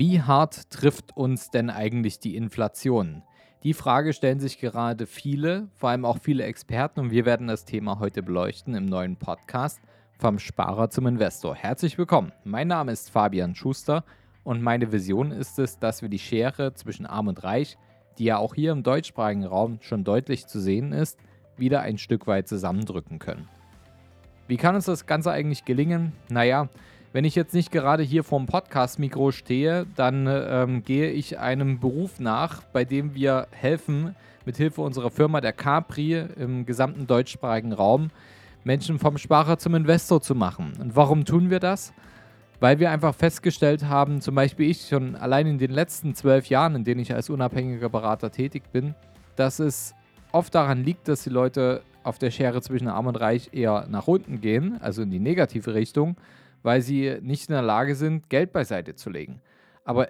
Wie hart trifft uns denn eigentlich die Inflation? Die Frage stellen sich gerade viele, vor allem auch viele Experten und wir werden das Thema heute beleuchten im neuen Podcast vom Sparer zum Investor. Herzlich willkommen. Mein Name ist Fabian Schuster und meine Vision ist es, dass wir die Schere zwischen Arm und Reich, die ja auch hier im deutschsprachigen Raum schon deutlich zu sehen ist, wieder ein Stück weit zusammendrücken können. Wie kann uns das Ganze eigentlich gelingen? Naja, wenn ich jetzt nicht gerade hier vorm Podcast-Mikro stehe, dann ähm, gehe ich einem Beruf nach, bei dem wir helfen, mit Hilfe unserer Firma der Capri im gesamten deutschsprachigen Raum Menschen vom Sparer zum Investor zu machen. Und warum tun wir das? Weil wir einfach festgestellt haben, zum Beispiel ich schon allein in den letzten zwölf Jahren, in denen ich als unabhängiger Berater tätig bin, dass es oft daran liegt, dass die Leute auf der Schere zwischen Arm und Reich eher nach unten gehen, also in die negative Richtung, weil sie nicht in der Lage sind, Geld beiseite zu legen. Aber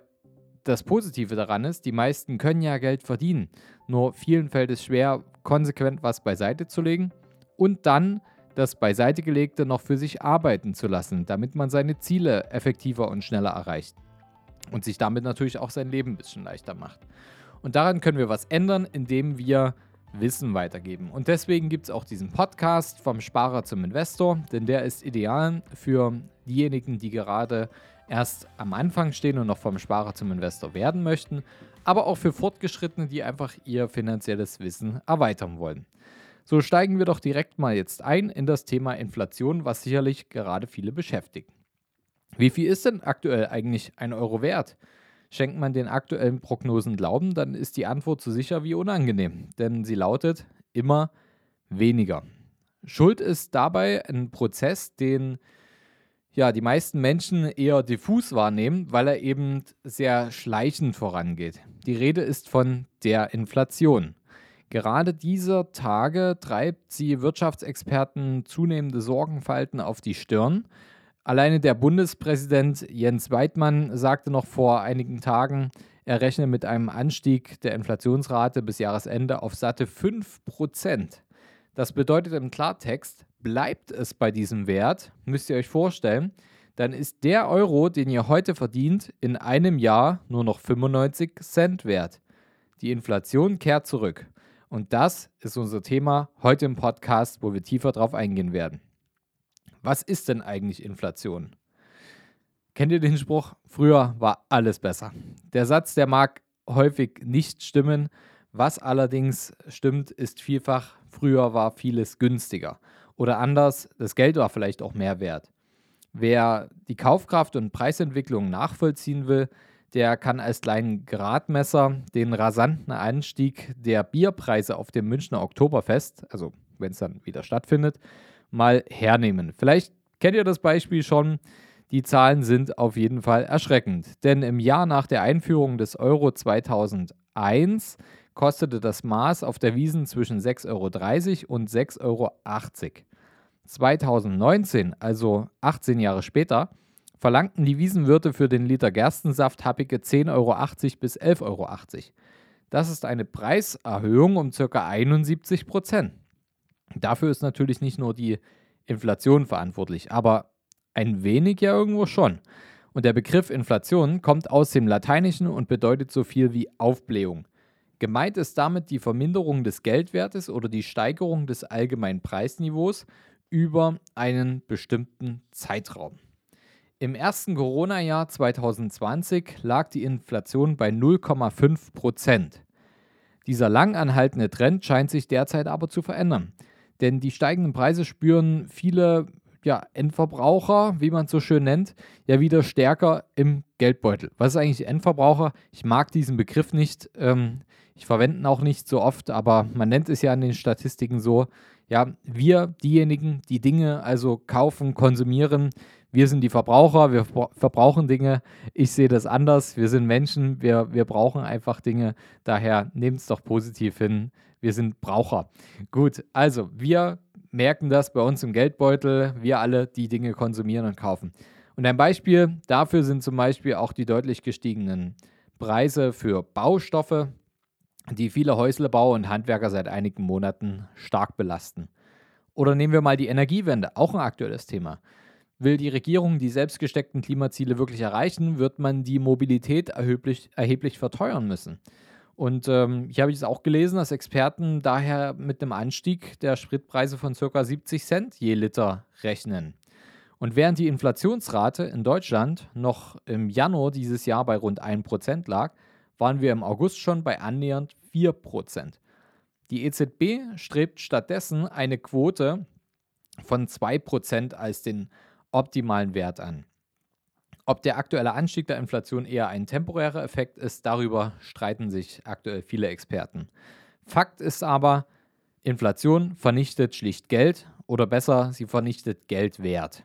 das Positive daran ist, die meisten können ja Geld verdienen. Nur vielen fällt es schwer, konsequent was beiseite zu legen und dann das beiseite gelegte noch für sich arbeiten zu lassen, damit man seine Ziele effektiver und schneller erreicht. Und sich damit natürlich auch sein Leben ein bisschen leichter macht. Und daran können wir was ändern, indem wir Wissen weitergeben. Und deswegen gibt es auch diesen Podcast vom Sparer zum Investor, denn der ist ideal für diejenigen, die gerade erst am Anfang stehen und noch vom Sparer zum Investor werden möchten, aber auch für Fortgeschrittene, die einfach ihr finanzielles Wissen erweitern wollen. So steigen wir doch direkt mal jetzt ein in das Thema Inflation, was sicherlich gerade viele beschäftigt. Wie viel ist denn aktuell eigentlich ein Euro wert? Schenkt man den aktuellen Prognosen Glauben, dann ist die Antwort so sicher wie unangenehm, denn sie lautet immer weniger. Schuld ist dabei ein Prozess, den ja, die meisten Menschen eher diffus wahrnehmen, weil er eben sehr schleichend vorangeht. Die Rede ist von der Inflation. Gerade dieser Tage treibt sie Wirtschaftsexperten zunehmende Sorgenfalten auf die Stirn. Alleine der Bundespräsident Jens Weidmann sagte noch vor einigen Tagen, er rechne mit einem Anstieg der Inflationsrate bis Jahresende auf satte 5%. Das bedeutet im Klartext, bleibt es bei diesem Wert, müsst ihr euch vorstellen, dann ist der Euro, den ihr heute verdient, in einem Jahr nur noch 95 Cent wert. Die Inflation kehrt zurück. Und das ist unser Thema heute im Podcast, wo wir tiefer drauf eingehen werden. Was ist denn eigentlich Inflation? Kennt ihr den Spruch? Früher war alles besser. Der Satz, der mag häufig nicht stimmen. Was allerdings stimmt, ist vielfach, früher war vieles günstiger. Oder anders, das Geld war vielleicht auch mehr wert. Wer die Kaufkraft und Preisentwicklung nachvollziehen will, der kann als kleinen Gradmesser den rasanten Anstieg der Bierpreise auf dem Münchner Oktoberfest, also wenn es dann wieder stattfindet, mal hernehmen. Vielleicht kennt ihr das Beispiel schon. Die Zahlen sind auf jeden Fall erschreckend. Denn im Jahr nach der Einführung des Euro 2001 kostete das Maß auf der Wiesen zwischen 6,30 Euro und 6,80 Euro. 2019, also 18 Jahre später, verlangten die Wiesenwirte für den Liter Gerstensaft happige 10,80 Euro bis 11,80 Euro. Das ist eine Preiserhöhung um ca. 71 Prozent. Dafür ist natürlich nicht nur die Inflation verantwortlich, aber ein wenig ja irgendwo schon. Und der Begriff Inflation kommt aus dem Lateinischen und bedeutet so viel wie Aufblähung. Gemeint ist damit die Verminderung des Geldwertes oder die Steigerung des allgemeinen Preisniveaus über einen bestimmten Zeitraum. Im ersten Corona-Jahr 2020 lag die Inflation bei 0,5 Prozent. Dieser lang anhaltende Trend scheint sich derzeit aber zu verändern. Denn die steigenden Preise spüren viele ja, Endverbraucher, wie man es so schön nennt, ja wieder stärker im Geldbeutel. Was ist eigentlich Endverbraucher? Ich mag diesen Begriff nicht. Ähm, ich verwende ihn auch nicht so oft, aber man nennt es ja in den Statistiken so. Ja, wir, diejenigen, die Dinge also kaufen, konsumieren, wir sind die Verbraucher, wir verbrauchen Dinge. Ich sehe das anders. Wir sind Menschen, wir, wir brauchen einfach Dinge. Daher nehmt es doch positiv hin wir sind Braucher. Gut, also wir merken das bei uns im Geldbeutel, wir alle die Dinge konsumieren und kaufen. Und ein Beispiel dafür sind zum Beispiel auch die deutlich gestiegenen Preise für Baustoffe, die viele Häuslebauer und Handwerker seit einigen Monaten stark belasten. Oder nehmen wir mal die Energiewende, auch ein aktuelles Thema. Will die Regierung die selbstgesteckten Klimaziele wirklich erreichen, wird man die Mobilität erheblich, erheblich verteuern müssen. Und ähm, hier habe ich es auch gelesen, dass Experten daher mit dem Anstieg der Spritpreise von ca. 70 Cent je Liter rechnen. Und während die Inflationsrate in Deutschland noch im Januar dieses Jahr bei rund 1% lag, waren wir im August schon bei annähernd 4%. Die EZB strebt stattdessen eine Quote von 2% als den optimalen Wert an. Ob der aktuelle Anstieg der Inflation eher ein temporärer Effekt ist, darüber streiten sich aktuell viele Experten. Fakt ist aber, Inflation vernichtet schlicht Geld oder besser, sie vernichtet Geldwert.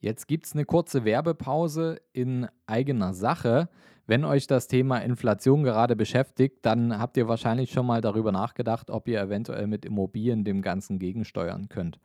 Jetzt gibt es eine kurze Werbepause in eigener Sache. Wenn euch das Thema Inflation gerade beschäftigt, dann habt ihr wahrscheinlich schon mal darüber nachgedacht, ob ihr eventuell mit Immobilien dem Ganzen gegensteuern könnt.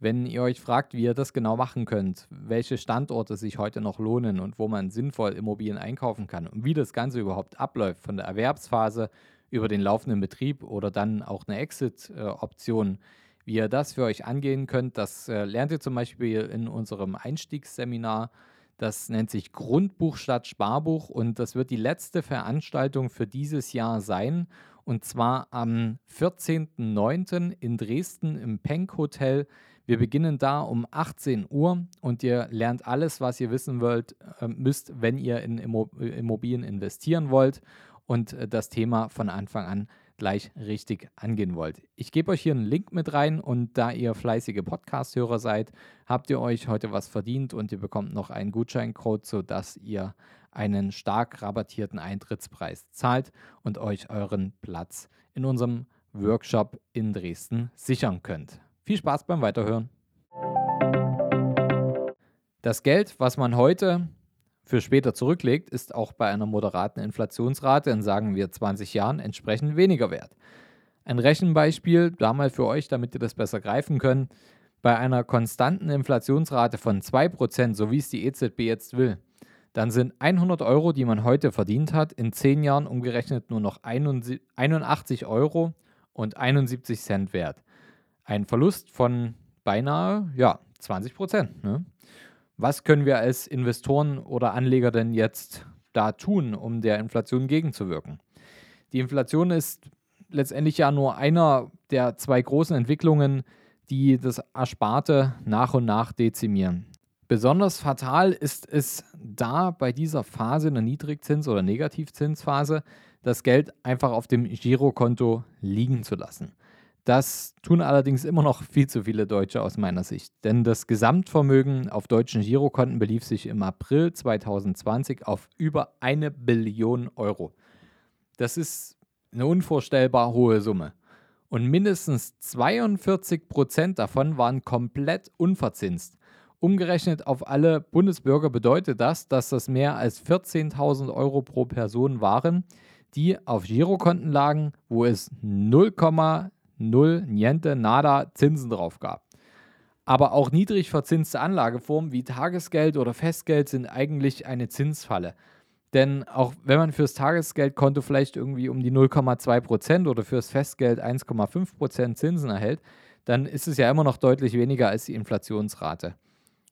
Wenn ihr euch fragt, wie ihr das genau machen könnt, welche Standorte sich heute noch lohnen und wo man sinnvoll Immobilien einkaufen kann und wie das Ganze überhaupt abläuft, von der Erwerbsphase über den laufenden Betrieb oder dann auch eine Exit-Option, wie ihr das für euch angehen könnt, das äh, lernt ihr zum Beispiel in unserem Einstiegsseminar. Das nennt sich Grundbuch statt Sparbuch und das wird die letzte Veranstaltung für dieses Jahr sein. Und zwar am 14.09. in Dresden im Penk Hotel. Wir beginnen da um 18 Uhr und ihr lernt alles, was ihr wissen wollt, äh, müsst, wenn ihr in Immobilien investieren wollt und äh, das Thema von Anfang an gleich richtig angehen wollt. Ich gebe euch hier einen Link mit rein und da ihr fleißige Podcast-Hörer seid, habt ihr euch heute was verdient und ihr bekommt noch einen Gutscheincode, sodass ihr einen stark rabattierten Eintrittspreis zahlt und euch euren Platz in unserem Workshop in Dresden sichern könnt. Viel Spaß beim Weiterhören. Das Geld, was man heute für später zurücklegt, ist auch bei einer moderaten Inflationsrate in sagen wir 20 Jahren entsprechend weniger wert. Ein Rechenbeispiel, da mal für euch, damit ihr das besser greifen könnt. Bei einer konstanten Inflationsrate von 2%, so wie es die EZB jetzt will, dann sind 100 Euro, die man heute verdient hat, in 10 Jahren umgerechnet nur noch 81 Euro und 71 Cent wert. Ein Verlust von beinahe ja, 20 Prozent. Ne? Was können wir als Investoren oder Anleger denn jetzt da tun, um der Inflation gegenzuwirken? Die Inflation ist letztendlich ja nur einer der zwei großen Entwicklungen, die das Ersparte nach und nach dezimieren. Besonders fatal ist es da bei dieser Phase in der Niedrigzins- oder Negativzinsphase, das Geld einfach auf dem Girokonto liegen zu lassen. Das tun allerdings immer noch viel zu viele Deutsche aus meiner Sicht. Denn das Gesamtvermögen auf deutschen Girokonten belief sich im April 2020 auf über eine Billion Euro. Das ist eine unvorstellbar hohe Summe. Und mindestens 42 Prozent davon waren komplett unverzinst. Umgerechnet auf alle Bundesbürger bedeutet das, dass das mehr als 14.000 Euro pro Person waren, die auf Girokonten lagen, wo es 0, null, niente, nada Zinsen drauf gab. Aber auch niedrig verzinste Anlageformen wie Tagesgeld oder Festgeld sind eigentlich eine Zinsfalle. Denn auch wenn man fürs Tagesgeldkonto vielleicht irgendwie um die 0,2% oder fürs Festgeld 1,5% Zinsen erhält, dann ist es ja immer noch deutlich weniger als die Inflationsrate.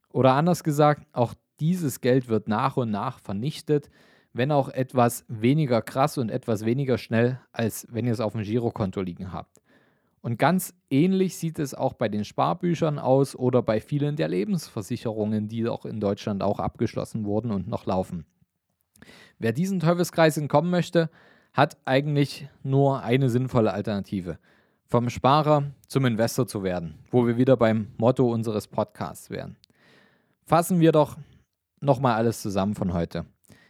Oder anders gesagt, auch dieses Geld wird nach und nach vernichtet, wenn auch etwas weniger krass und etwas weniger schnell, als wenn ihr es auf dem Girokonto liegen habt. Und ganz ähnlich sieht es auch bei den Sparbüchern aus oder bei vielen der Lebensversicherungen, die auch in Deutschland auch abgeschlossen wurden und noch laufen. Wer diesen Teufelskreis entkommen möchte, hat eigentlich nur eine sinnvolle Alternative. Vom Sparer zum Investor zu werden, wo wir wieder beim Motto unseres Podcasts wären. Fassen wir doch nochmal alles zusammen von heute.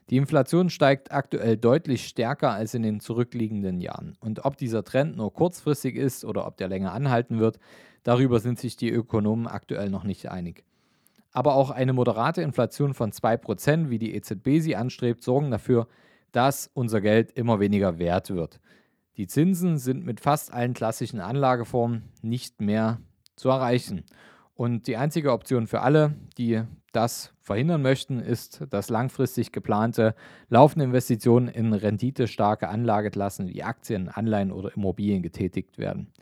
Die Inflation steigt aktuell deutlich stärker als in den zurückliegenden Jahren. Und ob dieser Trend nur kurzfristig ist oder ob der länger anhalten wird, darüber sind sich die Ökonomen aktuell noch nicht einig. Aber auch eine moderate Inflation von 2%, wie die EZB sie anstrebt, sorgen dafür, dass unser Geld immer weniger wert wird. Die Zinsen sind mit fast allen klassischen Anlageformen nicht mehr zu erreichen. Und die einzige Option für alle, die das verhindern möchten, ist, dass langfristig geplante laufende Investitionen in renditestarke Anlageklassen wie Aktien, Anleihen oder Immobilien getätigt werden.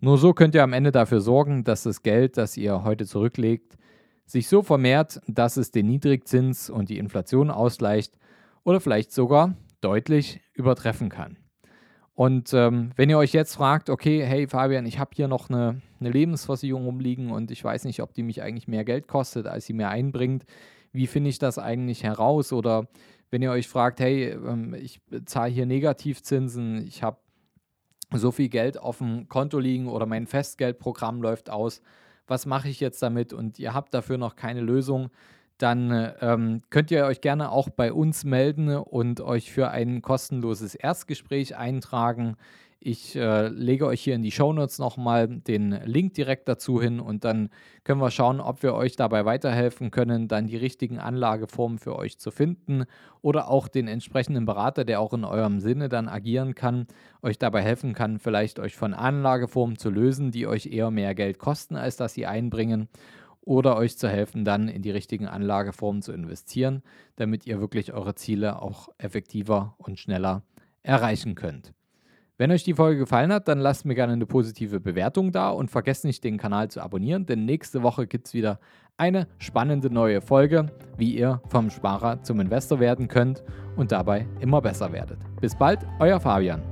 Nur so könnt ihr am Ende dafür sorgen, dass das Geld, das ihr heute zurücklegt, sich so vermehrt, dass es den Niedrigzins und die Inflation ausgleicht oder vielleicht sogar deutlich übertreffen kann. Und ähm, wenn ihr euch jetzt fragt, okay, hey Fabian, ich habe hier noch eine, eine, Lebensversicherung rumliegen und ich weiß nicht, ob die mich eigentlich mehr Geld kostet, als sie mir einbringt, wie finde ich das eigentlich heraus? Oder wenn ihr euch fragt, hey, ähm, ich zahle hier Negativzinsen, ich habe so viel Geld auf dem Konto liegen oder mein Festgeldprogramm läuft aus, was mache ich jetzt damit? Und ihr habt dafür noch keine Lösung, dann ähm, könnt ihr euch gerne auch bei uns melden und euch für ein kostenloses Erstgespräch eintragen. Ich äh, lege euch hier in die Shownotes nochmal den Link direkt dazu hin und dann können wir schauen, ob wir euch dabei weiterhelfen können, dann die richtigen Anlageformen für euch zu finden oder auch den entsprechenden Berater, der auch in eurem Sinne dann agieren kann, euch dabei helfen kann, vielleicht euch von Anlageformen zu lösen, die euch eher mehr Geld kosten, als dass sie einbringen oder euch zu helfen, dann in die richtigen Anlageformen zu investieren, damit ihr wirklich eure Ziele auch effektiver und schneller erreichen könnt. Wenn euch die Folge gefallen hat, dann lasst mir gerne eine positive Bewertung da und vergesst nicht, den Kanal zu abonnieren, denn nächste Woche gibt es wieder eine spannende neue Folge, wie ihr vom Sparer zum Investor werden könnt und dabei immer besser werdet. Bis bald, euer Fabian.